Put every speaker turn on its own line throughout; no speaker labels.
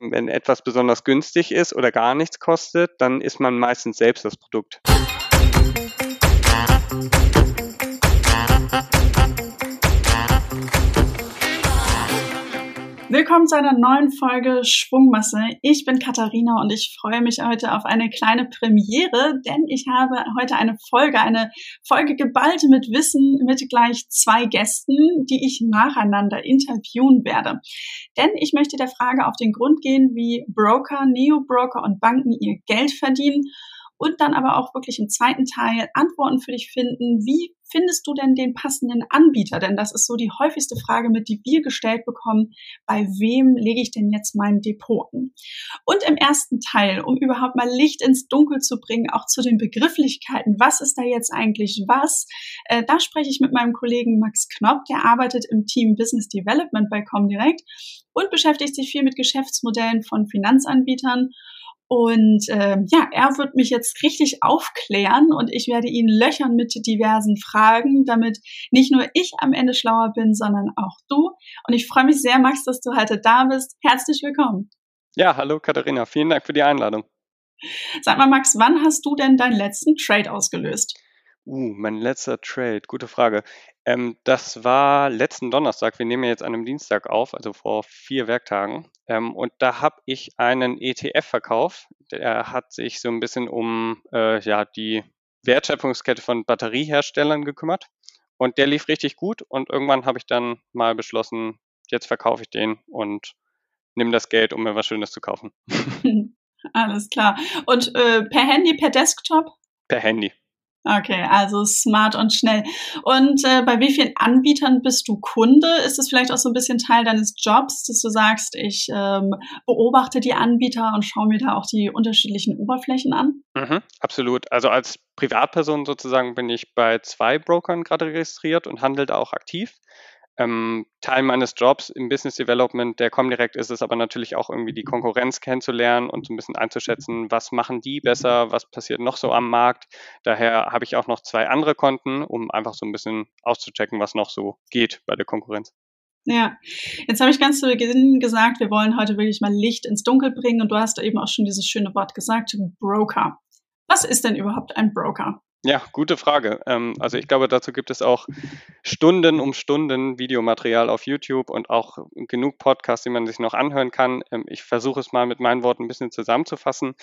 Wenn etwas besonders günstig ist oder gar nichts kostet, dann ist man meistens selbst das Produkt.
Willkommen zu einer neuen Folge Schwungmasse. Ich bin Katharina und ich freue mich heute auf eine kleine Premiere, denn ich habe heute eine Folge, eine Folge geballt mit Wissen mit gleich zwei Gästen, die ich nacheinander interviewen werde. Denn ich möchte der Frage auf den Grund gehen, wie Broker, Neo-Broker und Banken ihr Geld verdienen und dann aber auch wirklich im zweiten Teil Antworten für dich finden. Wie findest du denn den passenden Anbieter? Denn das ist so die häufigste Frage, mit die wir gestellt bekommen. Bei wem lege ich denn jetzt mein Depot an? Und im ersten Teil, um überhaupt mal Licht ins Dunkel zu bringen, auch zu den Begrifflichkeiten, was ist da jetzt eigentlich was? Äh, da spreche ich mit meinem Kollegen Max Knopp, der arbeitet im Team Business Development bei Comdirect und beschäftigt sich viel mit Geschäftsmodellen von Finanzanbietern und ähm, ja, er wird mich jetzt richtig aufklären und ich werde ihn löchern mit diversen Fragen, damit nicht nur ich am Ende schlauer bin, sondern auch du. Und ich freue mich sehr, Max, dass du heute da bist. Herzlich willkommen.
Ja, hallo Katharina, vielen Dank für die Einladung.
Sag mal, Max, wann hast du denn deinen letzten Trade ausgelöst?
Uh, mein letzter Trade, gute Frage. Ähm, das war letzten Donnerstag. Wir nehmen ja jetzt an einem Dienstag auf, also vor vier Werktagen. Ähm, und da habe ich einen ETF verkauft. Der hat sich so ein bisschen um äh, ja, die Wertschöpfungskette von Batterieherstellern gekümmert. Und der lief richtig gut. Und irgendwann habe ich dann mal beschlossen, jetzt verkaufe ich den und nehme das Geld, um mir was Schönes zu kaufen.
Alles klar. Und äh, per Handy, per Desktop?
Per Handy.
Okay, also smart und schnell. Und äh, bei wie vielen Anbietern bist du Kunde? Ist es vielleicht auch so ein bisschen Teil deines Jobs, dass du sagst, ich ähm, beobachte die Anbieter und schaue mir da auch die unterschiedlichen Oberflächen an?
Mhm, absolut. Also als Privatperson sozusagen bin ich bei zwei Brokern gerade registriert und handle da auch aktiv ähm, Teil meines Jobs im Business Development der Comdirect ist es aber natürlich auch irgendwie die Konkurrenz kennenzulernen und so ein bisschen einzuschätzen, was machen die besser, was passiert noch so am Markt. Daher habe ich auch noch zwei andere Konten, um einfach so ein bisschen auszuchecken, was noch so geht bei der Konkurrenz.
Ja, jetzt habe ich ganz zu Beginn gesagt, wir wollen heute wirklich mal Licht ins Dunkel bringen und du hast eben auch schon dieses schöne Wort gesagt, Broker. Was ist denn überhaupt ein Broker?
Ja, gute Frage. Ähm, also ich glaube, dazu gibt es auch Stunden um Stunden Videomaterial auf YouTube und auch genug Podcasts, die man sich noch anhören kann. Ähm, ich versuche es mal mit meinen Worten ein bisschen zusammenzufassen.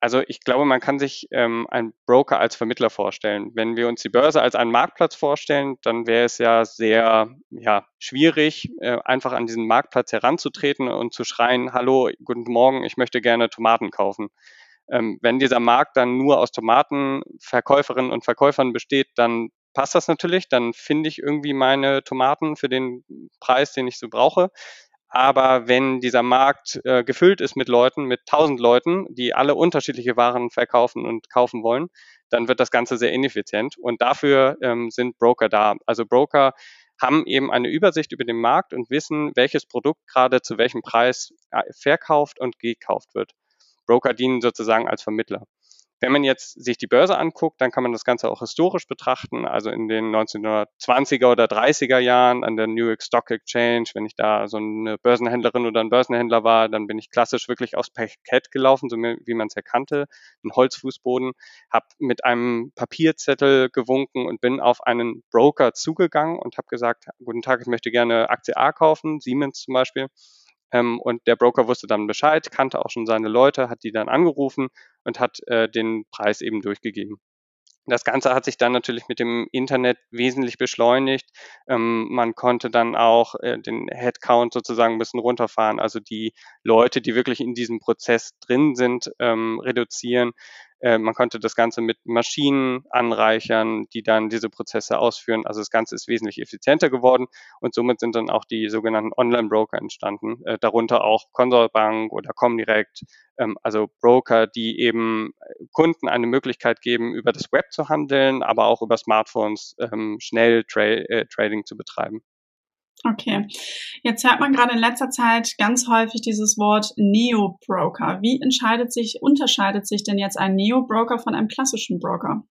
Also ich glaube, man kann sich ähm, einen Broker als Vermittler vorstellen. Wenn wir uns die Börse als einen Marktplatz vorstellen, dann wäre es ja sehr ja, schwierig, äh, einfach an diesen Marktplatz heranzutreten und zu schreien, hallo, guten Morgen, ich möchte gerne Tomaten kaufen. Ähm, wenn dieser Markt dann nur aus Tomatenverkäuferinnen und Verkäufern besteht, dann passt das natürlich. Dann finde ich irgendwie meine Tomaten für den Preis, den ich so brauche. Aber wenn dieser Markt äh, gefüllt ist mit Leuten, mit tausend Leuten, die alle unterschiedliche Waren verkaufen und kaufen wollen, dann wird das Ganze sehr ineffizient. Und dafür ähm, sind Broker da. Also Broker haben eben eine Übersicht über den Markt und wissen, welches Produkt gerade zu welchem Preis äh, verkauft und gekauft wird. Broker dienen sozusagen als Vermittler. Wenn man jetzt sich die Börse anguckt, dann kann man das Ganze auch historisch betrachten. Also in den 1920er oder 30er Jahren an der New York Stock Exchange, wenn ich da so eine Börsenhändlerin oder ein Börsenhändler war, dann bin ich klassisch wirklich aufs Parkett gelaufen, so wie man es erkannte, ein Holzfußboden, habe mit einem Papierzettel gewunken und bin auf einen Broker zugegangen und habe gesagt, guten Tag, ich möchte gerne Aktie A kaufen, Siemens zum Beispiel. Ähm, und der Broker wusste dann Bescheid, kannte auch schon seine Leute, hat die dann angerufen und hat äh, den Preis eben durchgegeben. Das Ganze hat sich dann natürlich mit dem Internet wesentlich beschleunigt. Ähm, man konnte dann auch äh, den Headcount sozusagen ein bisschen runterfahren, also die Leute, die wirklich in diesem Prozess drin sind, ähm, reduzieren. Äh, man konnte das Ganze mit Maschinen anreichern, die dann diese Prozesse ausführen. Also das Ganze ist wesentlich effizienter geworden und somit sind dann auch die sogenannten Online-Broker entstanden, äh, darunter auch Consorbank oder Comdirect, ähm, also Broker, die eben äh, Kunden eine Möglichkeit geben, über das Web zu handeln, aber auch über Smartphones ähm, schnell Tra äh, Trading zu betreiben.
Okay. Jetzt hört man gerade in letzter Zeit ganz häufig dieses Wort Neo-Broker. Wie entscheidet sich, unterscheidet sich denn jetzt ein Neo-Broker von einem klassischen Broker?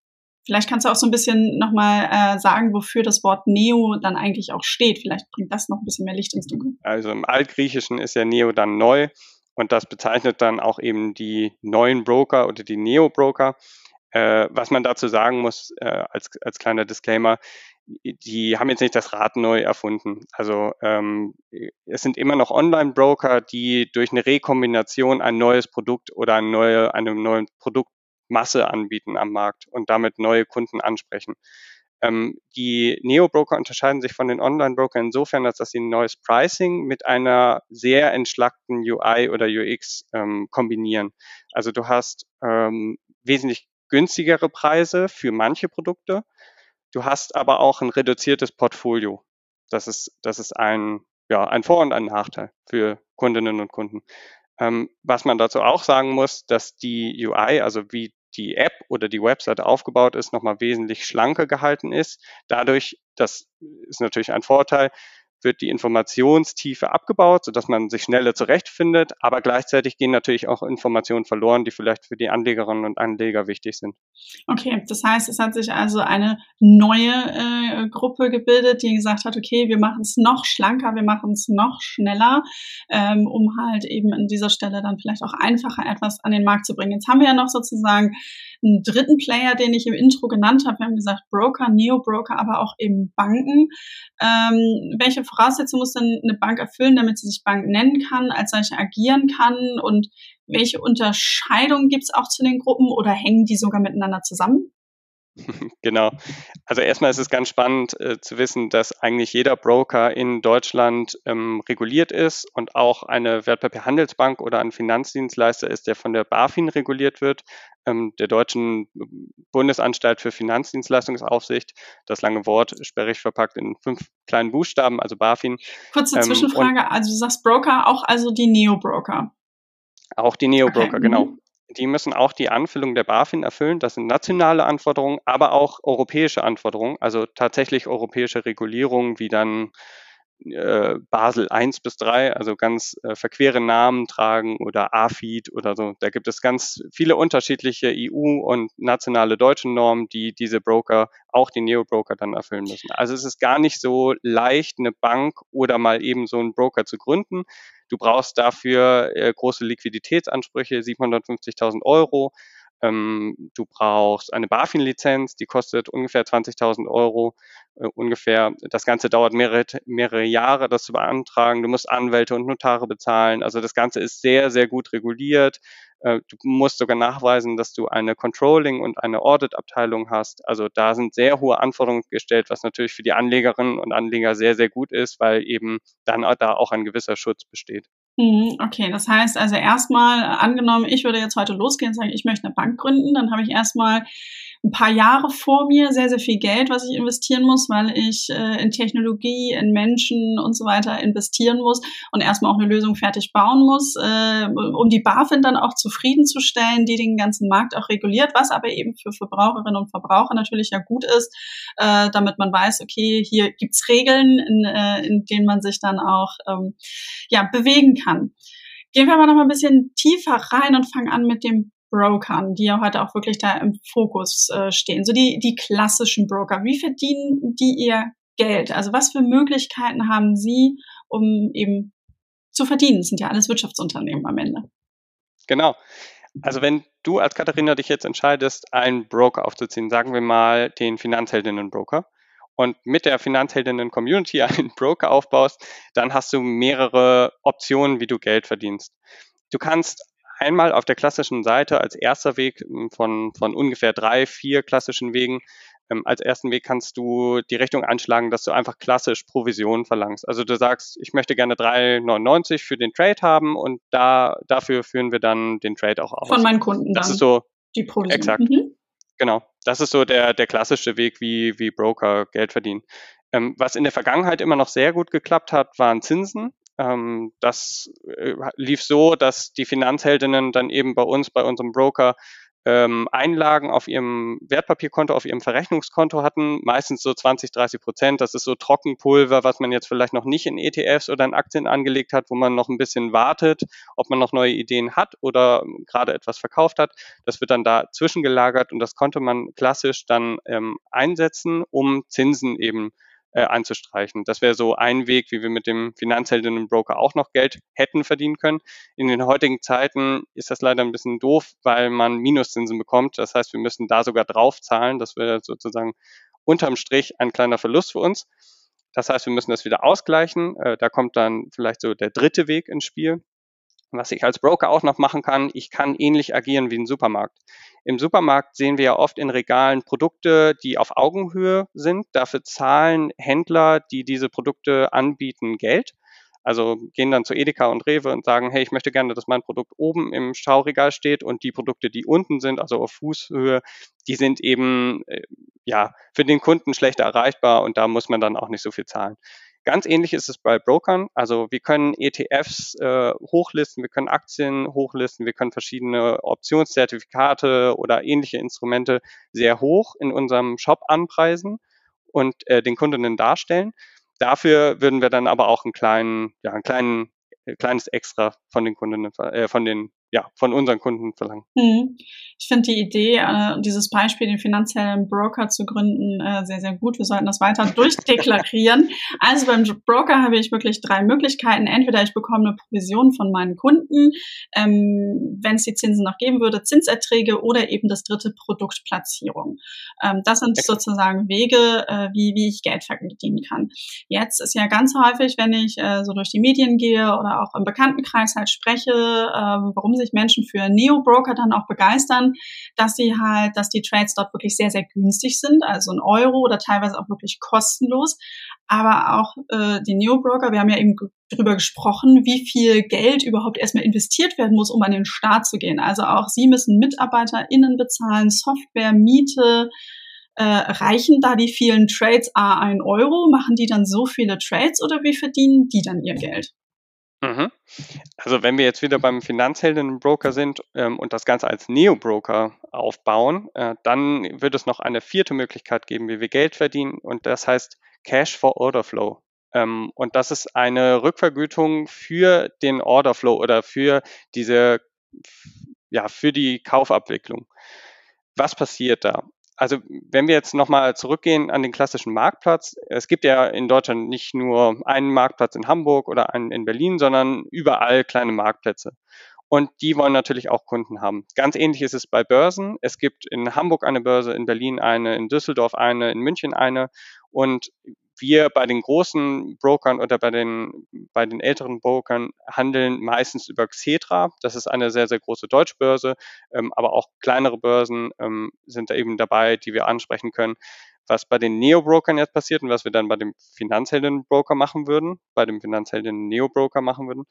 Vielleicht kannst du auch so ein bisschen nochmal äh, sagen, wofür das Wort Neo dann eigentlich auch steht. Vielleicht bringt das noch ein bisschen mehr Licht ins Dunkel.
Also im Altgriechischen ist ja Neo dann neu Und das bezeichnet dann auch eben die neuen Broker oder die Neo-Broker. Äh, was man dazu sagen muss, äh, als, als kleiner Disclaimer, die haben jetzt nicht das Rad neu erfunden. Also ähm, es sind immer noch Online-Broker, die durch eine Rekombination ein neues Produkt oder eine neue, eine neue Produktmasse anbieten am Markt und damit neue Kunden ansprechen. Ähm, die Neo-Broker unterscheiden sich von den Online-Brokern insofern, als dass sie ein neues Pricing mit einer sehr entschlackten UI oder UX ähm, kombinieren. Also du hast ähm, wesentlich günstigere Preise für manche Produkte. Du hast aber auch ein reduziertes Portfolio. Das ist, das ist ein, ja, ein Vor- und ein Nachteil für Kundinnen und Kunden. Ähm, was man dazu auch sagen muss, dass die UI, also wie die App oder die Webseite aufgebaut ist, nochmal wesentlich schlanker gehalten ist. Dadurch, das ist natürlich ein Vorteil, wird die Informationstiefe abgebaut, sodass man sich schneller zurechtfindet, aber gleichzeitig gehen natürlich auch Informationen verloren, die vielleicht für die Anlegerinnen und Anleger wichtig sind.
Okay, das heißt, es hat sich also eine neue äh, Gruppe gebildet, die gesagt hat, okay, wir machen es noch schlanker, wir machen es noch schneller, ähm, um halt eben an dieser Stelle dann vielleicht auch einfacher etwas an den Markt zu bringen. Jetzt haben wir ja noch sozusagen einen dritten Player, den ich im Intro genannt habe. Wir haben gesagt Broker, Neo-Broker, aber auch eben Banken. Ähm, welche Voraussetzungen muss denn eine Bank erfüllen, damit sie sich Bank nennen kann, als solche agieren kann? Und welche Unterscheidungen gibt es auch zu den Gruppen oder hängen die sogar miteinander zusammen?
Genau. Also erstmal ist es ganz spannend äh, zu wissen, dass eigentlich jeder Broker in Deutschland ähm, reguliert ist und auch eine Wertpapierhandelsbank oder ein Finanzdienstleister ist, der von der BaFin reguliert wird, ähm, der Deutschen Bundesanstalt für Finanzdienstleistungsaufsicht. Das lange Wort sperrig verpackt in fünf kleinen Buchstaben, also BaFin.
Kurze ähm, Zwischenfrage, also du sagst Broker, auch also die Neo-Broker.
Auch die Neo-Broker, okay. genau. Die müssen auch die Anfüllung der BaFin erfüllen. Das sind nationale Anforderungen, aber auch europäische Anforderungen, also tatsächlich europäische Regulierungen, wie dann äh, Basel 1 bis 3, also ganz äh, verquere Namen tragen oder AFID oder so. Da gibt es ganz viele unterschiedliche EU- und nationale deutsche Normen, die diese Broker, auch die Neo-Broker dann erfüllen müssen. Also es ist gar nicht so leicht, eine Bank oder mal eben so einen Broker zu gründen. Du brauchst dafür äh, große Liquiditätsansprüche, 750.000 Euro. Ähm, du brauchst eine BaFin-Lizenz, die kostet ungefähr 20.000 Euro äh, ungefähr. Das Ganze dauert mehrere, mehrere Jahre, das zu beantragen. Du musst Anwälte und Notare bezahlen. Also das Ganze ist sehr, sehr gut reguliert. Äh, du musst sogar nachweisen, dass du eine Controlling- und eine Audit-Abteilung hast. Also da sind sehr hohe Anforderungen gestellt, was natürlich für die Anlegerinnen und Anleger sehr, sehr gut ist, weil eben dann da auch ein gewisser Schutz besteht.
Mhm, okay, das heißt also erstmal angenommen, ich würde jetzt heute losgehen und sagen, ich möchte eine Bank gründen, dann habe ich erstmal ein paar Jahre vor mir, sehr, sehr viel Geld, was ich investieren muss, weil ich äh, in Technologie, in Menschen und so weiter investieren muss und erstmal auch eine Lösung fertig bauen muss, äh, um die BaFin dann auch zufriedenzustellen, die den ganzen Markt auch reguliert, was aber eben für Verbraucherinnen und Verbraucher natürlich ja gut ist, äh, damit man weiß, okay, hier gibt's Regeln, in, äh, in denen man sich dann auch ähm, ja, bewegen kann. Gehen wir aber noch mal ein bisschen tiefer rein und fangen an mit dem Brokern, die ja heute auch wirklich da im Fokus äh, stehen. So die, die klassischen Broker. Wie verdienen die ihr Geld? Also was für Möglichkeiten haben sie, um eben zu verdienen? Das sind ja alles Wirtschaftsunternehmen am Ende.
Genau. Also wenn du als Katharina dich jetzt entscheidest, einen Broker aufzuziehen, sagen wir mal den Finanzheldinnen-Broker, und mit der Finanzheldinnen-Community einen Broker aufbaust, dann hast du mehrere Optionen, wie du Geld verdienst. Du kannst einmal auf der klassischen Seite als erster Weg hm, von, von ungefähr drei, vier klassischen Wegen. Ähm, als ersten Weg kannst du die Richtung einschlagen, dass du einfach klassisch Provisionen verlangst. Also du sagst, ich möchte gerne 3,99 für den Trade haben und da, dafür führen wir dann den Trade auch aus.
Von meinen Kunden.
Das dann. ist so.
Die Provision.
Exakt. Mhm. Genau. Das ist so der, der klassische Weg, wie, wie Broker Geld verdienen. Ähm, was in der Vergangenheit immer noch sehr gut geklappt hat, waren Zinsen. Ähm, das äh, lief so, dass die Finanzheldinnen dann eben bei uns, bei unserem Broker, ähm, Einlagen auf ihrem Wertpapierkonto, auf ihrem Verrechnungskonto hatten, meistens so 20, 30 Prozent. Das ist so Trockenpulver, was man jetzt vielleicht noch nicht in ETFs oder in Aktien angelegt hat, wo man noch ein bisschen wartet, ob man noch neue Ideen hat oder gerade etwas verkauft hat. Das wird dann da zwischengelagert und das konnte man klassisch dann ähm, einsetzen, um Zinsen eben äh, anzustreichen. Das wäre so ein Weg, wie wir mit dem Finanzheldinnen-Broker auch noch Geld hätten verdienen können. In den heutigen Zeiten ist das leider ein bisschen doof, weil man Minuszinsen bekommt. Das heißt, wir müssen da sogar draufzahlen. Das wäre sozusagen unterm Strich ein kleiner Verlust für uns. Das heißt, wir müssen das wieder ausgleichen. Äh, da kommt dann vielleicht so der dritte Weg ins Spiel. Was ich als Broker auch noch machen kann, ich kann ähnlich agieren wie ein Supermarkt. Im Supermarkt sehen wir ja oft in Regalen Produkte, die auf Augenhöhe sind. Dafür zahlen Händler, die diese Produkte anbieten, Geld. Also gehen dann zu Edeka und Rewe und sagen, hey, ich möchte gerne, dass mein Produkt oben im Schauregal steht und die Produkte, die unten sind, also auf Fußhöhe, die sind eben äh, ja für den Kunden schlechter erreichbar und da muss man dann auch nicht so viel zahlen. Ganz ähnlich ist es bei Brokern. Also wir können ETFs äh, hochlisten, wir können Aktien hochlisten, wir können verschiedene Optionszertifikate oder ähnliche Instrumente sehr hoch in unserem Shop anpreisen und äh, den Kundinnen darstellen. Dafür würden wir dann aber auch einen kleinen, ja, einen kleinen, äh, kleines Extra von den Kundinnen, äh, von den ja, von unseren Kunden verlangen.
Hm. Ich finde die Idee, äh, dieses Beispiel, den finanziellen Broker zu gründen, äh, sehr, sehr gut. Wir sollten das weiter durchdeklarieren. also beim Broker habe ich wirklich drei Möglichkeiten. Entweder ich bekomme eine Provision von meinen Kunden, ähm, wenn es die Zinsen noch geben würde, Zinserträge oder eben das dritte Produktplatzierung. Ähm, das sind sozusagen Wege, äh, wie, wie ich Geld verdienen kann. Jetzt ist ja ganz häufig, wenn ich so durch die Medien gehe oder auch im Bekanntenkreis halt spreche, warum sich Menschen für Neo-Broker dann auch begeistern, dass sie halt, dass die Trades dort wirklich sehr, sehr günstig sind, also ein Euro oder teilweise auch wirklich kostenlos. Aber auch äh, die Neo-Broker, wir haben ja eben darüber gesprochen, wie viel Geld überhaupt erstmal investiert werden muss, um an den Start zu gehen. Also auch sie müssen MitarbeiterInnen bezahlen, Software, Miete, äh, reichen da die vielen Trades A ein Euro? Machen die dann so viele Trades oder wie verdienen die dann ihr Geld?
Mhm. Also wenn wir jetzt wieder beim Finanzhelden-Broker sind ähm, und das Ganze als Neo-Broker aufbauen, äh, dann wird es noch eine vierte Möglichkeit geben, wie wir Geld verdienen und das heißt Cash for Order Flow. Ähm, und das ist eine Rückvergütung für den Order Flow oder für diese, ja, für die Kaufabwicklung. Was passiert da? Also wenn wir jetzt nochmal zurückgehen an den klassischen Marktplatz, es gibt ja in Deutschland nicht nur einen Marktplatz in Hamburg oder einen in Berlin, sondern überall kleine Marktplätze. Und die wollen natürlich auch Kunden haben. Ganz ähnlich ist es bei Börsen. Es gibt in Hamburg eine Börse, in Berlin eine, in Düsseldorf eine, in München eine. Und wir bei den großen Brokern oder bei den, bei den älteren Brokern handeln meistens über Xetra. Das ist eine sehr, sehr große Deutschbörse, ähm, aber auch kleinere Börsen ähm, sind da eben dabei, die wir ansprechen können. Was bei den Neo-Brokern jetzt passiert und was wir dann bei dem Finanzhelden-Broker machen würden, bei dem Finanzhelden-Neo-Broker machen würden,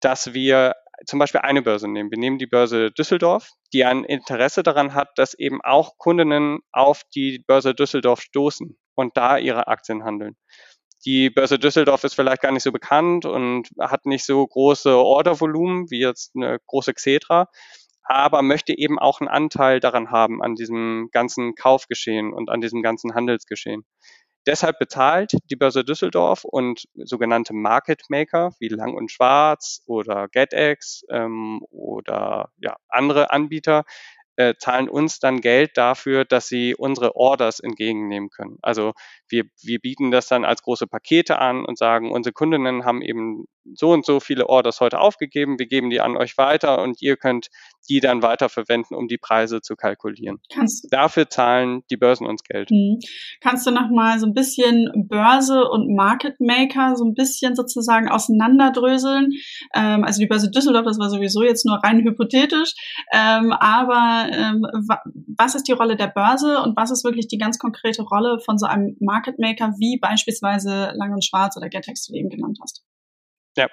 dass wir zum Beispiel eine Börse nehmen. Wir nehmen die Börse Düsseldorf, die ein Interesse daran hat, dass eben auch Kundinnen auf die Börse Düsseldorf stoßen und da ihre Aktien handeln. Die Börse Düsseldorf ist vielleicht gar nicht so bekannt und hat nicht so große Ordervolumen wie jetzt eine große Xetra, aber möchte eben auch einen Anteil daran haben, an diesem ganzen Kaufgeschehen und an diesem ganzen Handelsgeschehen. Deshalb bezahlt die Börse Düsseldorf und sogenannte Market Maker wie Lang und Schwarz oder GetEx ähm, oder ja, andere Anbieter äh, zahlen uns dann Geld dafür, dass sie unsere Orders entgegennehmen können. Also wir, wir bieten das dann als große Pakete an und sagen, unsere Kundinnen haben eben so und so viele Orders heute aufgegeben, wir geben die an euch weiter und ihr könnt die dann weiterverwenden, um die Preise zu kalkulieren. Kannst, Dafür zahlen die Börsen uns Geld. Mh.
Kannst du noch mal so ein bisschen Börse und Market Maker so ein bisschen sozusagen auseinanderdröseln? Ähm, also die Börse Düsseldorf, das war sowieso jetzt nur rein hypothetisch, ähm, aber ähm, was ist die Rolle der Börse und was ist wirklich die ganz konkrete Rolle von so einem Market Maker wie beispielsweise Lang und Schwarz oder Getex, die du eben genannt hast?
Ja,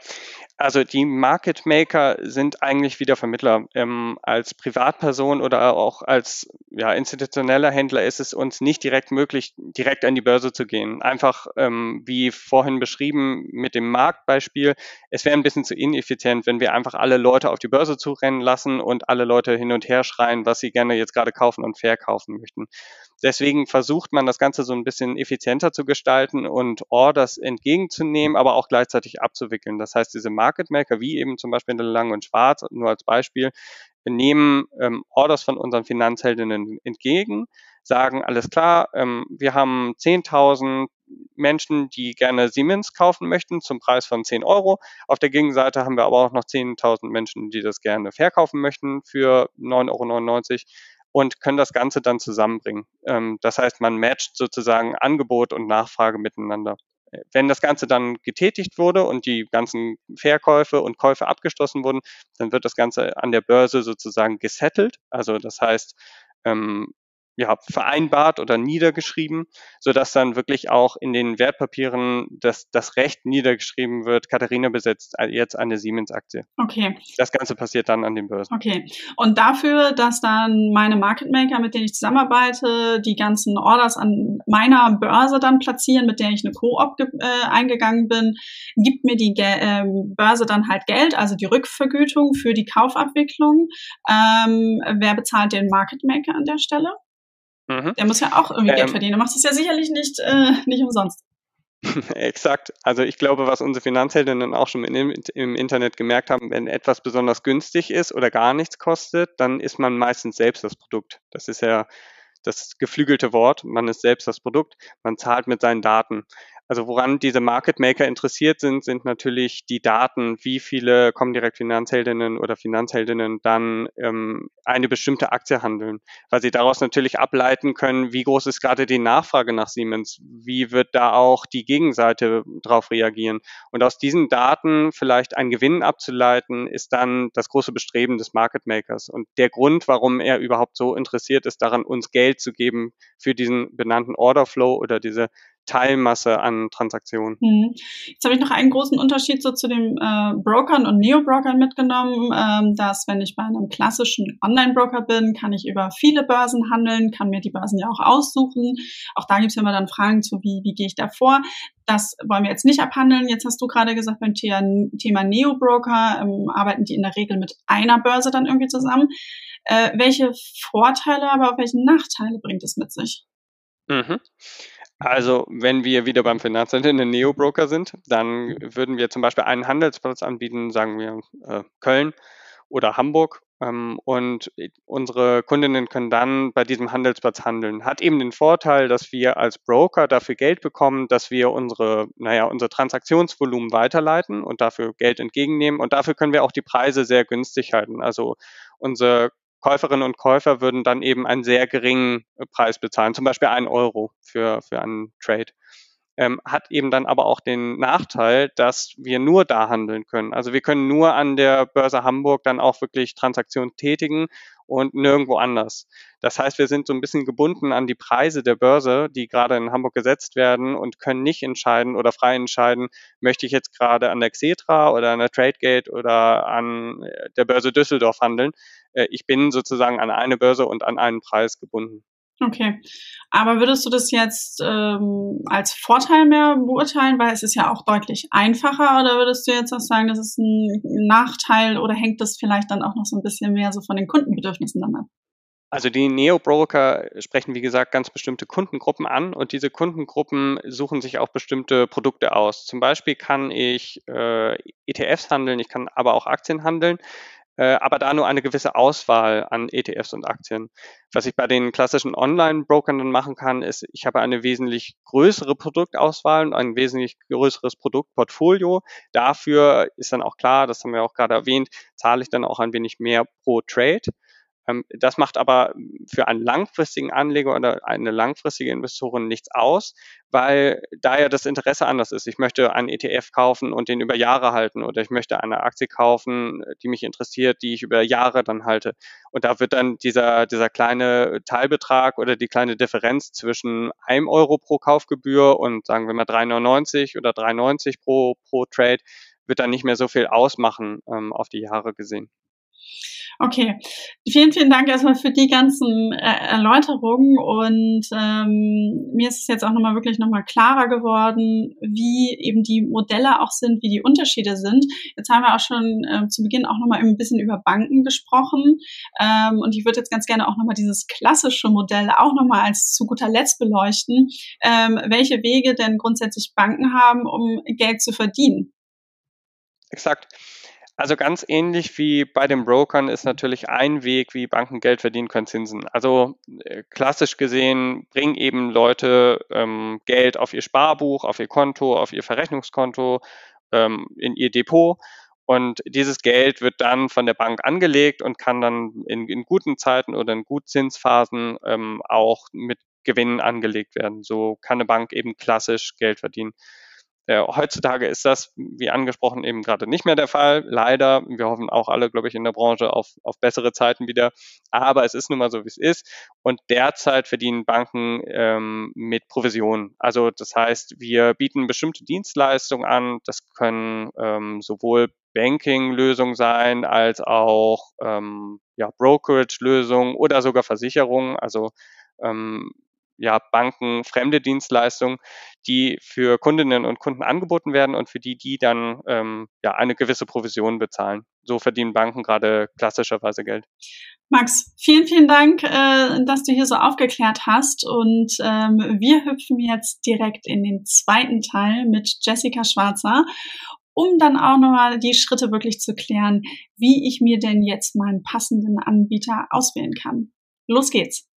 also die Market Maker sind eigentlich wieder Vermittler. Ähm, als Privatperson oder auch als ja, institutioneller Händler ist es uns nicht direkt möglich, direkt an die Börse zu gehen. Einfach ähm, wie vorhin beschrieben mit dem Marktbeispiel, es wäre ein bisschen zu ineffizient, wenn wir einfach alle Leute auf die Börse zurennen lassen und alle Leute hin und her schreien, was sie gerne jetzt gerade kaufen und verkaufen möchten. Deswegen versucht man das Ganze so ein bisschen effizienter zu gestalten und Orders entgegenzunehmen, aber auch gleichzeitig abzuwickeln. Das heißt, diese Market Maker, wie eben zum Beispiel in der Lang und Schwarz, nur als Beispiel, nehmen ähm, Orders von unseren Finanzheldinnen entgegen, sagen, alles klar, ähm, wir haben 10.000 Menschen, die gerne Siemens kaufen möchten zum Preis von 10 Euro. Auf der Gegenseite haben wir aber auch noch 10.000 Menschen, die das gerne verkaufen möchten für 9,99 Euro und können das Ganze dann zusammenbringen. Ähm, das heißt, man matcht sozusagen Angebot und Nachfrage miteinander. Wenn das Ganze dann getätigt wurde und die ganzen Verkäufe und Käufe abgeschlossen wurden, dann wird das Ganze an der Börse sozusagen gesettelt. Also das heißt, ähm, ja, vereinbart oder niedergeschrieben, so dass dann wirklich auch in den Wertpapieren das, das Recht niedergeschrieben wird, Katharina besetzt jetzt eine Siemens-Aktie.
Okay.
Das Ganze passiert dann an den Börsen.
Okay. Und dafür, dass dann meine Market Maker, mit denen ich zusammenarbeite, die ganzen Orders an meiner Börse dann platzieren, mit der ich eine Koop äh, eingegangen bin, gibt mir die Ge äh, Börse dann halt Geld, also die Rückvergütung für die Kaufabwicklung. Ähm, wer bezahlt den Market Maker an der Stelle? Mhm. Der muss ja auch irgendwie ähm, Geld verdienen. Der macht es ja sicherlich nicht, äh, nicht umsonst.
Exakt. Also ich glaube, was unsere Finanzheldinnen auch schon im, im, Internet gemerkt haben, wenn etwas besonders günstig ist oder gar nichts kostet, dann ist man meistens selbst das Produkt. Das ist ja das geflügelte Wort. Man ist selbst das Produkt. Man zahlt mit seinen Daten. Also woran diese Market Maker interessiert sind, sind natürlich die Daten, wie viele Comdirect Finanzheldinnen oder Finanzheldinnen dann ähm, eine bestimmte Aktie handeln, weil sie daraus natürlich ableiten können, wie groß ist gerade die Nachfrage nach Siemens, wie wird da auch die Gegenseite drauf reagieren. Und aus diesen Daten vielleicht einen Gewinn abzuleiten, ist dann das große Bestreben des Market Makers. Und der Grund, warum er überhaupt so interessiert ist, daran uns Geld zu geben für diesen benannten Order Flow oder diese Teilmasse an Transaktionen.
Hm. Jetzt habe ich noch einen großen Unterschied so zu den äh, Brokern und Neo-Brokern mitgenommen, ähm, dass wenn ich bei einem klassischen Online-Broker bin, kann ich über viele Börsen handeln, kann mir die Börsen ja auch aussuchen. Auch da gibt es immer dann Fragen zu, wie, wie gehe ich da vor. Das wollen wir jetzt nicht abhandeln. Jetzt hast du gerade gesagt, beim Thema Neo-Broker ähm, arbeiten die in der Regel mit einer Börse dann irgendwie zusammen. Äh, welche Vorteile, aber auch welche Nachteile bringt es mit sich?
Mhm. Also, wenn wir wieder beim Finanzamt in den Neo-Broker sind, dann würden wir zum Beispiel einen Handelsplatz anbieten, sagen wir äh, Köln oder Hamburg. Ähm, und unsere Kundinnen können dann bei diesem Handelsplatz handeln. Hat eben den Vorteil, dass wir als Broker dafür Geld bekommen, dass wir unsere, naja, unser Transaktionsvolumen weiterleiten und dafür Geld entgegennehmen. Und dafür können wir auch die Preise sehr günstig halten. Also unser Käuferinnen und Käufer würden dann eben einen sehr geringen äh, Preis bezahlen, zum Beispiel einen Euro für, für einen Trade. Ähm, hat eben dann aber auch den Nachteil, dass wir nur da handeln können. Also wir können nur an der Börse Hamburg dann auch wirklich Transaktionen tätigen und nirgendwo anders. Das heißt, wir sind so ein bisschen gebunden an die Preise der Börse, die gerade in Hamburg gesetzt werden und können nicht entscheiden oder frei entscheiden, möchte ich jetzt gerade an der Xetra oder an der Tradegate oder an äh, der Börse Düsseldorf handeln. Äh, ich bin sozusagen an eine Börse und an einen Preis gebunden.
Okay. Aber würdest du das jetzt ähm, als Vorteil mehr beurteilen, weil es ist ja auch deutlich einfacher, oder würdest du jetzt auch sagen, das ist ein Nachteil oder hängt das vielleicht dann auch noch so ein bisschen mehr so von den Kundenbedürfnissen dann ab?
Also die Neo-Broker sprechen, wie gesagt, ganz bestimmte Kundengruppen an und diese Kundengruppen suchen sich auch bestimmte Produkte aus. Zum Beispiel kann ich äh, ETFs handeln, ich kann aber auch Aktien handeln äh, aber da nur eine gewisse Auswahl an ETFs und Aktien. Was ich bei den klassischen Online-Brokern dann machen kann, ist, ich habe eine wesentlich größere Produktauswahl und ein wesentlich größeres Produktportfolio. Dafür ist dann auch klar, das haben wir auch gerade erwähnt, zahle ich dann auch ein wenig mehr pro Trade. Ähm, das macht aber für einen langfristigen Anleger oder eine langfristige Investorin nichts aus, weil da ja das Interesse anders ist. Ich möchte einen ETF kaufen und den über Jahre halten oder ich möchte eine Aktie kaufen, die mich interessiert, die ich über Jahre dann halte. Und da wird dann dieser, dieser kleine Teilbetrag oder die kleine Differenz zwischen einem Euro pro Kaufgebühr und sagen wir mal 3,99 oder 3,90 pro, pro Trade wird dann nicht mehr so viel ausmachen ähm, auf die Jahre gesehen.
Okay, vielen, vielen Dank erstmal für die ganzen äh, Erläuterungen und ähm, mir ist es jetzt auch nochmal wirklich nochmal klarer geworden, wie eben die Modelle auch sind, wie die Unterschiede sind. Jetzt haben wir auch schon äh, zu Beginn auch nochmal ein bisschen über Banken gesprochen ähm, und ich würde jetzt ganz gerne auch nochmal dieses klassische Modell auch nochmal als zu guter Letzt beleuchten, ähm, welche Wege denn grundsätzlich Banken haben, um Geld zu verdienen.
Exakt. Also ganz ähnlich wie bei den Brokern ist natürlich ein Weg, wie Banken Geld verdienen können, Zinsen. Also äh, klassisch gesehen bringen eben Leute ähm, Geld auf ihr Sparbuch, auf ihr Konto, auf ihr Verrechnungskonto, ähm, in ihr Depot. Und dieses Geld wird dann von der Bank angelegt und kann dann in, in guten Zeiten oder in Gutzinsphasen ähm, auch mit Gewinnen angelegt werden. So kann eine Bank eben klassisch Geld verdienen. Äh, heutzutage ist das, wie angesprochen, eben gerade nicht mehr der Fall. Leider. Wir hoffen auch alle, glaube ich, in der Branche auf, auf bessere Zeiten wieder. Aber es ist nun mal so, wie es ist. Und derzeit verdienen Banken ähm, mit Provisionen. Also das heißt, wir bieten bestimmte Dienstleistungen an. Das können ähm, sowohl Banking-Lösungen sein, als auch ähm, ja, Brokerage-Lösungen oder sogar Versicherungen. Also ähm, ja, Banken, fremde Dienstleistungen, die für Kundinnen und Kunden angeboten werden und für die die dann ähm, ja eine gewisse Provision bezahlen. So verdienen Banken gerade klassischerweise Geld.
Max, vielen, vielen Dank, äh, dass du hier so aufgeklärt hast. Und ähm, wir hüpfen jetzt direkt in den zweiten Teil mit Jessica Schwarzer, um dann auch nochmal die Schritte wirklich zu klären, wie ich mir denn jetzt meinen passenden Anbieter auswählen kann. Los geht's.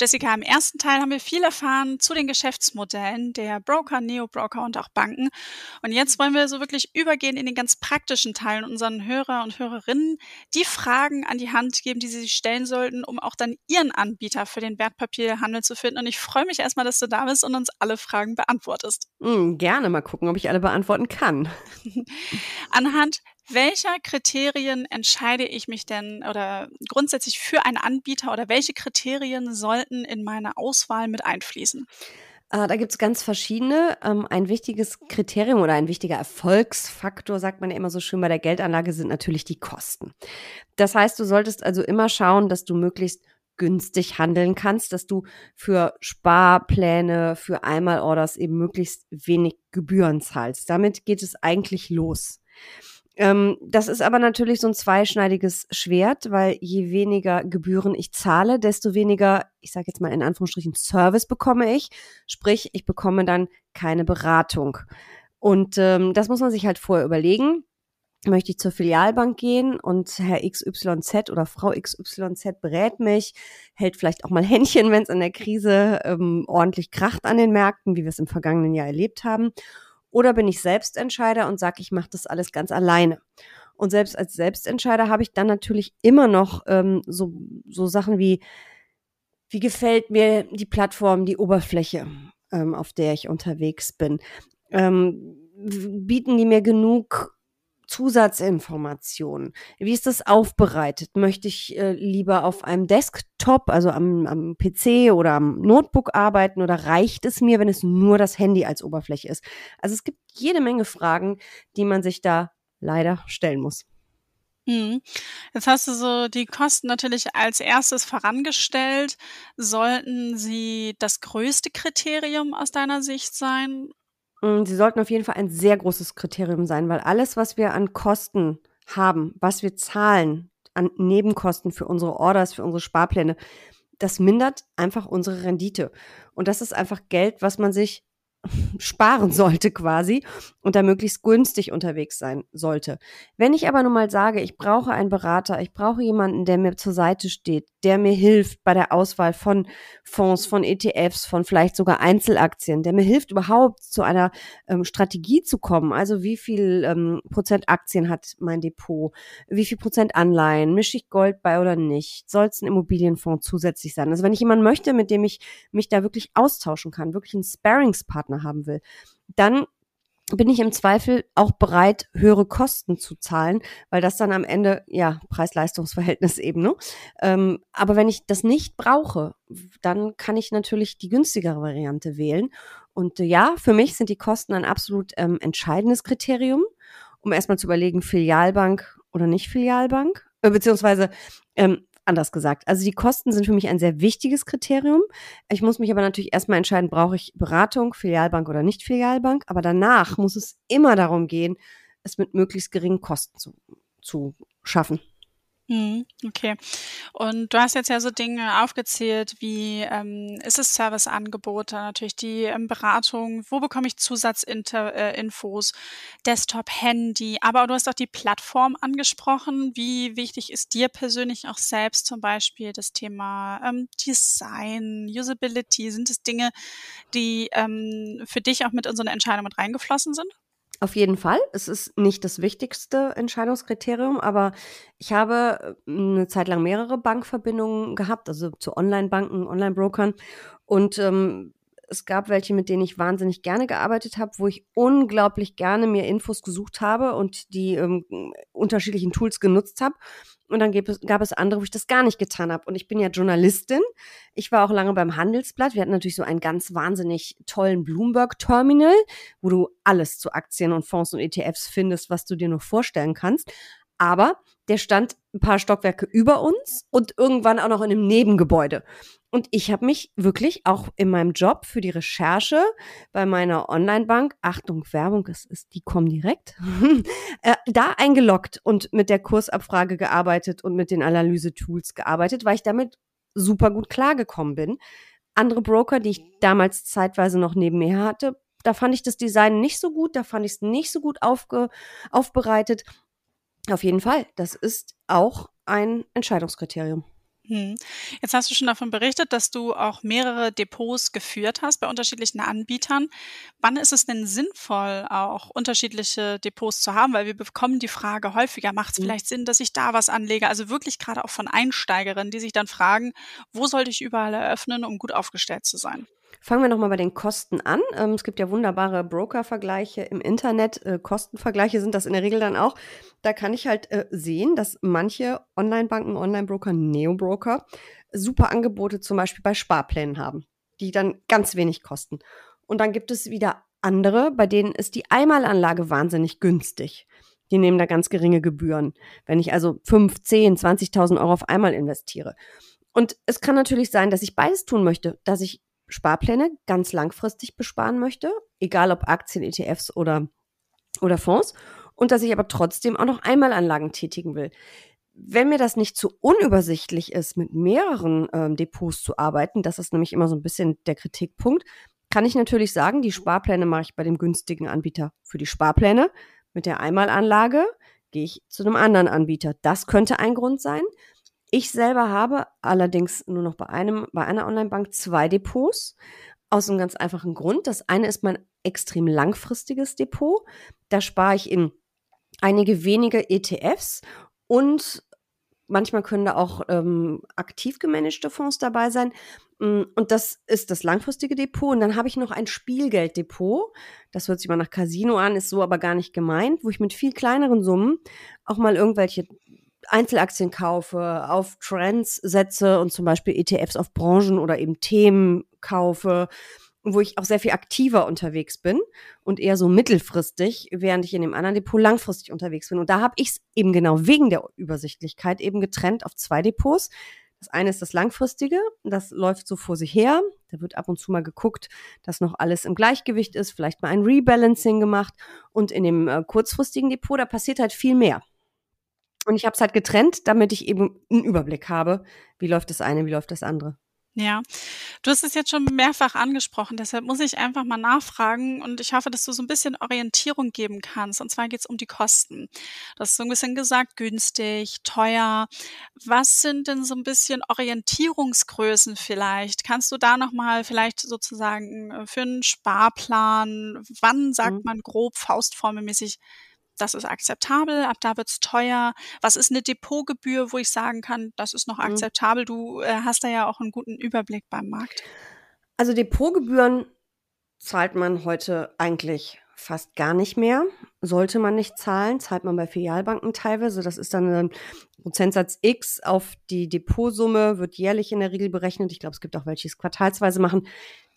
Jessica, im ersten Teil haben wir viel erfahren zu den Geschäftsmodellen der Broker, Neo-Broker und auch Banken. Und jetzt wollen wir so wirklich übergehen in den ganz praktischen Teilen unseren Hörer und Hörerinnen, die Fragen an die Hand geben, die sie sich stellen sollten, um auch dann ihren Anbieter für den Wertpapierhandel zu finden. Und ich freue mich erstmal, dass du da bist und uns alle Fragen beantwortest.
Mm, gerne mal gucken, ob ich alle beantworten kann.
Anhand welcher Kriterien entscheide ich mich denn oder grundsätzlich für einen Anbieter oder welche Kriterien sollten in meine Auswahl mit einfließen?
Äh, da gibt es ganz verschiedene. Ähm, ein wichtiges Kriterium oder ein wichtiger Erfolgsfaktor, sagt man ja immer so schön bei der Geldanlage, sind natürlich die Kosten. Das heißt, du solltest also immer schauen, dass du möglichst günstig handeln kannst, dass du für Sparpläne, für Einmalorders eben möglichst wenig Gebühren zahlst. Damit geht es eigentlich los. Ähm, das ist aber natürlich so ein zweischneidiges Schwert, weil je weniger Gebühren ich zahle, desto weniger, ich sage jetzt mal in Anführungsstrichen, Service bekomme ich. Sprich, ich bekomme dann keine Beratung. Und ähm, das muss man sich halt vorher überlegen. Möchte ich zur Filialbank gehen und Herr XYZ oder Frau XYZ berät mich, hält vielleicht auch mal Händchen, wenn es in der Krise ähm, ordentlich kracht an den Märkten, wie wir es im vergangenen Jahr erlebt haben. Oder bin ich Selbstentscheider und sage, ich mache das alles ganz alleine. Und selbst als Selbstentscheider habe ich dann natürlich immer noch ähm, so, so Sachen wie, wie gefällt mir die Plattform, die Oberfläche, ähm, auf der ich unterwegs bin. Ähm, bieten die mir genug Zusatzinformationen? Wie ist das aufbereitet? Möchte ich äh, lieber auf einem Desktop, also am, am PC oder am Notebook arbeiten oder reicht es mir, wenn es nur das Handy als Oberfläche ist? Also es gibt jede Menge Fragen, die man sich da leider stellen muss.
Mhm. Jetzt hast du so die Kosten natürlich als erstes vorangestellt. Sollten sie das größte Kriterium aus deiner Sicht sein
sie sollten auf jeden Fall ein sehr großes Kriterium sein, weil alles, was wir an Kosten haben, was wir zahlen, an Nebenkosten für unsere Orders, für unsere Sparpläne, das mindert einfach unsere Rendite. Und das ist einfach Geld, was man sich sparen sollte quasi und da möglichst günstig unterwegs sein sollte. Wenn ich aber nun mal sage, ich brauche einen Berater, ich brauche jemanden, der mir zur Seite steht, der mir hilft bei der Auswahl von Fonds, von ETFs, von vielleicht sogar Einzelaktien, der mir hilft überhaupt zu einer ähm, Strategie zu kommen. Also wie viel ähm, Prozent Aktien hat mein Depot, wie viel Prozent Anleihen, mische ich Gold bei oder nicht, soll es ein Immobilienfonds zusätzlich sein. Also wenn ich jemanden möchte, mit dem ich mich da wirklich austauschen kann, wirklich einen Sparringspartner haben will, dann bin ich im Zweifel auch bereit, höhere Kosten zu zahlen, weil das dann am Ende, ja, Preis-Leistungs-Verhältnis eben, ne? Ähm, aber wenn ich das nicht brauche, dann kann ich natürlich die günstigere Variante wählen. Und äh, ja, für mich sind die Kosten ein absolut ähm, entscheidendes Kriterium, um erstmal zu überlegen, Filialbank oder nicht Filialbank, äh, beziehungsweise ähm, anders gesagt. Also die Kosten sind für mich ein sehr wichtiges Kriterium. Ich muss mich aber natürlich erstmal entscheiden, brauche ich Beratung, Filialbank oder nicht Filialbank. Aber danach muss es immer darum gehen, es mit möglichst geringen Kosten zu, zu schaffen.
Mhm, okay. Und du hast jetzt ja so Dinge aufgezählt wie, ähm, ist es Serviceangebote, natürlich die ähm, Beratung, wo bekomme ich Zusatzinfos, äh, Desktop, Handy, aber du hast auch die Plattform angesprochen. Wie wichtig ist dir persönlich auch selbst zum Beispiel das Thema ähm, Design, Usability? Sind es Dinge, die ähm, für dich auch mit unseren Entscheidungen mit reingeflossen sind?
Auf jeden Fall. Es ist nicht das wichtigste Entscheidungskriterium, aber ich habe äh, eine Zeit lang mehrere Bankverbindungen gehabt, also zu Online-Banken, Online-Brokern. Und ähm, es gab welche, mit denen ich wahnsinnig gerne gearbeitet habe, wo ich unglaublich gerne mir Infos gesucht habe und die ähm, unterschiedlichen Tools genutzt habe. Und dann gab es, gab es andere, wo ich das gar nicht getan habe. Und ich bin ja Journalistin. Ich war auch lange beim Handelsblatt. Wir hatten natürlich so einen ganz wahnsinnig tollen Bloomberg-Terminal, wo du alles zu Aktien und Fonds und ETFs findest, was du dir nur vorstellen kannst. Aber der stand ein paar Stockwerke über uns und irgendwann auch noch in einem Nebengebäude. Und ich habe mich wirklich auch in meinem Job für die Recherche bei meiner Online-Bank, Achtung, Werbung, es ist, die kommen direkt, äh, da eingeloggt und mit der Kursabfrage gearbeitet und mit den Analyse-Tools gearbeitet, weil ich damit super gut klargekommen bin. Andere Broker, die ich damals zeitweise noch neben mir hatte, da fand ich das Design nicht so gut, da fand ich es nicht so gut aufge, aufbereitet. Auf jeden Fall, das ist auch ein Entscheidungskriterium.
Hm. Jetzt hast du schon davon berichtet, dass du auch mehrere Depots geführt hast bei unterschiedlichen Anbietern. Wann ist es denn sinnvoll, auch unterschiedliche Depots zu haben? Weil wir bekommen die Frage häufiger, macht es mhm. vielleicht Sinn, dass ich da was anlege? Also wirklich gerade auch von Einsteigerinnen, die sich dann fragen, wo sollte ich überall eröffnen, um gut aufgestellt zu sein?
Fangen wir nochmal bei den Kosten an. Ähm, es gibt ja wunderbare Broker-Vergleiche im Internet. Äh, Kostenvergleiche sind das in der Regel dann auch. Da kann ich halt äh, sehen, dass manche Online-Banken, Online-Broker, Neo-Broker super Angebote zum Beispiel bei Sparplänen haben, die dann ganz wenig kosten. Und dann gibt es wieder andere, bei denen ist die Einmalanlage wahnsinnig günstig. Die nehmen da ganz geringe Gebühren. Wenn ich also 5, 10, 20.000 Euro auf einmal investiere. Und es kann natürlich sein, dass ich beides tun möchte, dass ich Sparpläne ganz langfristig besparen möchte, egal ob Aktien, ETFs oder, oder Fonds, und dass ich aber trotzdem auch noch Einmalanlagen tätigen will. Wenn mir das nicht zu unübersichtlich ist, mit mehreren ähm, Depots zu arbeiten, das ist nämlich immer so ein bisschen der Kritikpunkt, kann ich natürlich sagen, die Sparpläne mache ich bei dem günstigen Anbieter für die Sparpläne. Mit der Einmalanlage gehe ich zu einem anderen Anbieter. Das könnte ein Grund sein. Ich selber habe allerdings nur noch bei einem, bei einer Online-Bank zwei Depots. Aus einem ganz einfachen Grund. Das eine ist mein extrem langfristiges Depot. Da spare ich in einige wenige ETFs und manchmal können da auch ähm, aktiv gemanagte Fonds dabei sein. Mm, und das ist das langfristige Depot. Und dann habe ich noch ein Spielgelddepot. Das hört sich mal nach Casino an, ist so aber gar nicht gemeint, wo ich mit viel kleineren Summen auch mal irgendwelche Einzelaktien kaufe, auf Trends setze und zum Beispiel ETFs auf Branchen oder eben Themen kaufe, wo ich auch sehr viel aktiver unterwegs bin und eher so mittelfristig, während ich in dem anderen Depot langfristig unterwegs bin. Und da habe ich es eben genau wegen der Übersichtlichkeit eben getrennt auf zwei Depots. Das eine ist das langfristige, das läuft so vor sich her. Da wird ab und zu mal geguckt, dass noch alles im Gleichgewicht ist, vielleicht mal ein Rebalancing gemacht. Und in dem äh, kurzfristigen Depot, da passiert halt viel mehr. Und ich habe es halt getrennt, damit ich eben einen Überblick habe, wie läuft das eine, wie läuft das andere.
Ja, du hast es jetzt schon mehrfach angesprochen, deshalb muss ich einfach mal nachfragen und ich hoffe, dass du so ein bisschen Orientierung geben kannst. Und zwar geht es um die Kosten. Du hast so ein bisschen gesagt, günstig, teuer. Was sind denn so ein bisschen Orientierungsgrößen vielleicht? Kannst du da nochmal vielleicht sozusagen äh, für einen Sparplan, wann sagt mhm. man grob faustformelmäßig, das ist akzeptabel, ab da wird's teuer. Was ist eine Depotgebühr, wo ich sagen kann, das ist noch mhm. akzeptabel? Du äh, hast da ja auch einen guten Überblick beim Markt.
Also Depotgebühren zahlt man heute eigentlich fast gar nicht mehr. Sollte man nicht zahlen, zahlt man bei Filialbanken teilweise. Das ist dann ein Prozentsatz X auf die Depotsumme, wird jährlich in der Regel berechnet. Ich glaube, es gibt auch welche, die es quartalsweise machen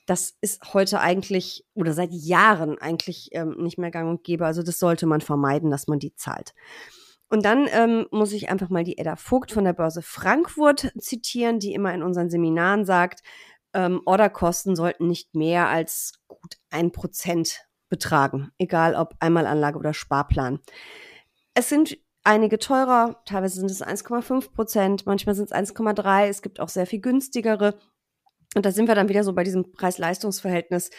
das ist heute eigentlich oder seit Jahren eigentlich ähm, nicht mehr gang und gäbe. Also das sollte man vermeiden, dass man die zahlt. Und dann ähm, muss ich einfach mal die Edda Vogt von der Börse Frankfurt zitieren, die immer in unseren Seminaren sagt, ähm, Orderkosten sollten nicht mehr als gut ein Prozent betragen, egal ob Einmalanlage oder Sparplan. Es sind einige teurer, teilweise sind es 1,5 Prozent, manchmal sind es 1,3, es gibt auch sehr viel günstigere. Und da sind wir dann wieder so bei diesem Preis-Leistungs-Verhältnis.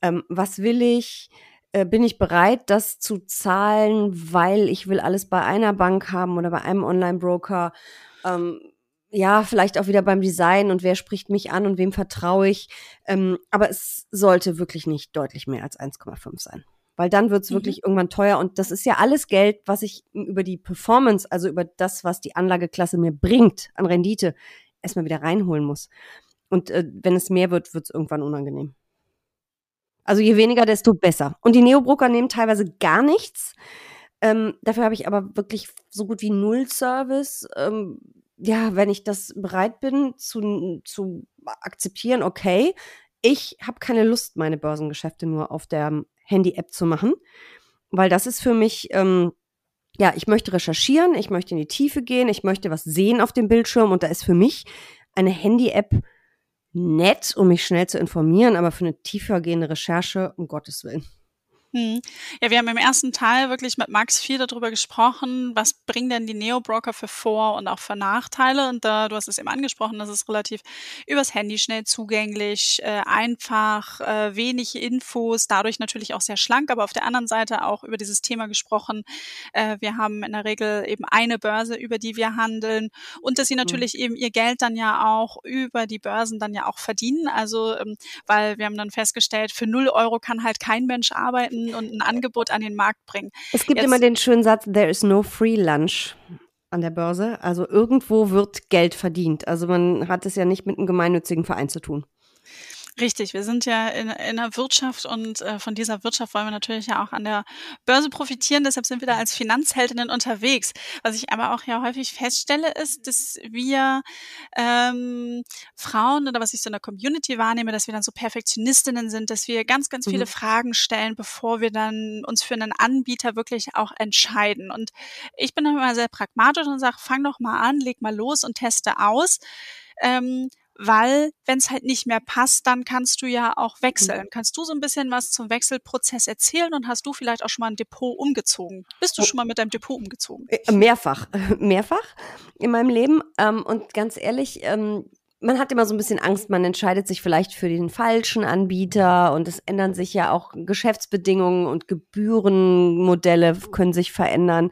Ähm, was will ich? Äh, bin ich bereit, das zu zahlen, weil ich will alles bei einer Bank haben oder bei einem Online-Broker? Ähm, ja, vielleicht auch wieder beim Design und wer spricht mich an und wem vertraue ich. Ähm, aber es sollte wirklich nicht deutlich mehr als 1,5 sein. Weil dann wird es mhm. wirklich irgendwann teuer und das ist ja alles Geld, was ich über die Performance, also über das, was die Anlageklasse mir bringt an Rendite, erstmal wieder reinholen muss. Und äh, wenn es mehr wird, wird es irgendwann unangenehm. Also je weniger, desto besser. Und die Neobroker nehmen teilweise gar nichts. Ähm, dafür habe ich aber wirklich so gut wie null Service. Ähm, ja, wenn ich das bereit bin zu, zu akzeptieren, okay. Ich habe keine Lust, meine Börsengeschäfte nur auf der Handy-App zu machen, weil das ist für mich, ähm, ja, ich möchte recherchieren, ich möchte in die Tiefe gehen, ich möchte was sehen auf dem Bildschirm und da ist für mich eine Handy-App nett, um mich schnell zu informieren, aber für eine tiefergehende Recherche, um Gottes Willen.
Hm. Ja, wir haben im ersten Teil wirklich mit Max viel darüber gesprochen, was bringen denn die Neo-Broker für Vor- und auch für Nachteile. Und da, du hast es eben angesprochen, das ist relativ übers Handy schnell zugänglich, äh, einfach, äh, wenig Infos, dadurch natürlich auch sehr schlank, aber auf der anderen Seite auch über dieses Thema gesprochen. Äh, wir haben in der Regel eben eine Börse, über die wir handeln und dass sie mhm. natürlich mhm. eben ihr Geld dann ja auch über die Börsen dann ja auch verdienen. Also, ähm, weil wir haben dann festgestellt, für null Euro kann halt kein Mensch arbeiten und ein Angebot an den Markt bringen.
Es gibt Jetzt, immer den schönen Satz, there is no free lunch an der Börse. Also irgendwo wird Geld verdient. Also man hat es ja nicht mit einem gemeinnützigen Verein zu tun.
Richtig, wir sind ja in, in der Wirtschaft und äh, von dieser Wirtschaft wollen wir natürlich ja auch an der Börse profitieren. Deshalb sind wir da als Finanzheldinnen unterwegs. Was ich aber auch ja häufig feststelle, ist, dass wir ähm, Frauen oder was ich so in der Community wahrnehme, dass wir dann so Perfektionistinnen sind, dass wir ganz, ganz viele mhm. Fragen stellen, bevor wir dann uns für einen Anbieter wirklich auch entscheiden. Und ich bin dann immer sehr pragmatisch und sage, fang doch mal an, leg mal los und teste aus. Ähm, weil wenn es halt nicht mehr passt, dann kannst du ja auch mhm. wechseln. Kannst du so ein bisschen was zum Wechselprozess erzählen und hast du vielleicht auch schon mal ein Depot umgezogen? Bist du oh. schon mal mit deinem Depot umgezogen?
Äh, mehrfach, mehrfach in meinem Leben. Ähm, und ganz ehrlich, ähm, man hat immer so ein bisschen Angst, man entscheidet sich vielleicht für den falschen Anbieter und es ändern sich ja auch Geschäftsbedingungen und Gebührenmodelle können sich verändern.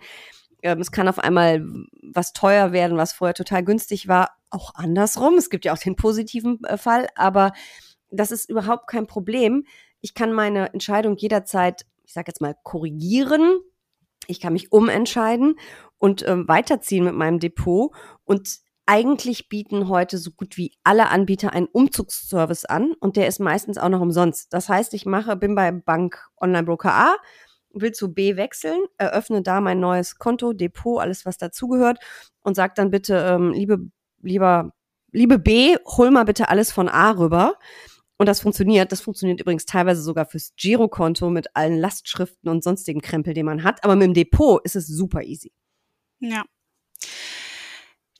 Ähm, es kann auf einmal was teuer werden, was vorher total günstig war. Auch andersrum. Es gibt ja auch den positiven äh, Fall, aber das ist überhaupt kein Problem. Ich kann meine Entscheidung jederzeit, ich sage jetzt mal, korrigieren. Ich kann mich umentscheiden und äh, weiterziehen mit meinem Depot. Und eigentlich bieten heute so gut wie alle Anbieter einen Umzugsservice an und der ist meistens auch noch umsonst. Das heißt, ich mache, bin bei Bank Online Broker A, will zu B wechseln, eröffne da mein neues Konto, Depot, alles was dazugehört und sag dann bitte, ähm, liebe, lieber, liebe B, hol mal bitte alles von A rüber. Und das funktioniert. Das funktioniert übrigens teilweise sogar fürs Girokonto mit allen Lastschriften und sonstigen Krempel, den man hat. Aber mit dem Depot ist es super easy.
Ja.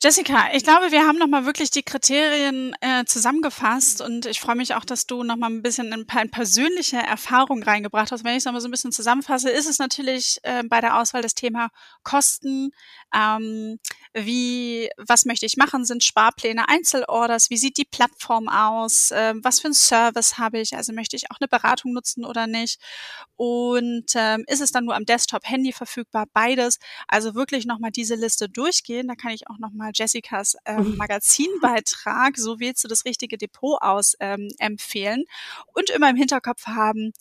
Jessica, ich glaube, wir haben nochmal wirklich die Kriterien äh, zusammengefasst und ich freue mich auch, dass du nochmal ein bisschen ein paar persönliche Erfahrungen reingebracht hast. Wenn ich es nochmal so ein bisschen zusammenfasse, ist es natürlich äh, bei der Auswahl das Thema Kosten, ähm, wie, was möchte ich machen, sind Sparpläne, Einzelorders, wie sieht die Plattform aus, äh, was für einen Service habe ich, also möchte ich auch eine Beratung nutzen oder nicht? Und ähm, ist es dann nur am Desktop, Handy verfügbar, beides, also wirklich nochmal diese Liste durchgehen, da kann ich auch nochmal Jessicas ähm, Magazinbeitrag, so wählst du das richtige Depot aus, ähm, empfehlen. Und immer im Hinterkopf haben,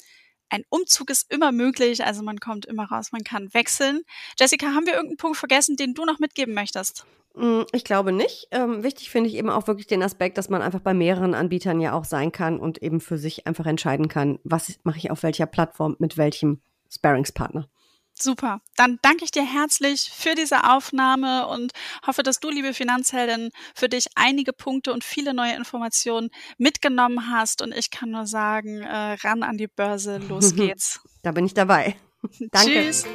ein Umzug ist immer möglich, also man kommt immer raus, man kann wechseln. Jessica, haben wir irgendeinen Punkt vergessen, den du noch mitgeben möchtest?
Mm, ich glaube nicht. Ähm, wichtig finde ich eben auch wirklich den Aspekt, dass man einfach bei mehreren Anbietern ja auch sein kann und eben für sich einfach entscheiden kann, was mache ich auf welcher Plattform mit welchem Sparingspartner.
Super. Dann danke ich dir herzlich für diese Aufnahme und hoffe, dass du, liebe Finanzheldin, für dich einige Punkte und viele neue Informationen mitgenommen hast. Und ich kann nur sagen, äh, ran an die Börse, los geht's.
Da bin ich dabei. Danke.
Tschüss.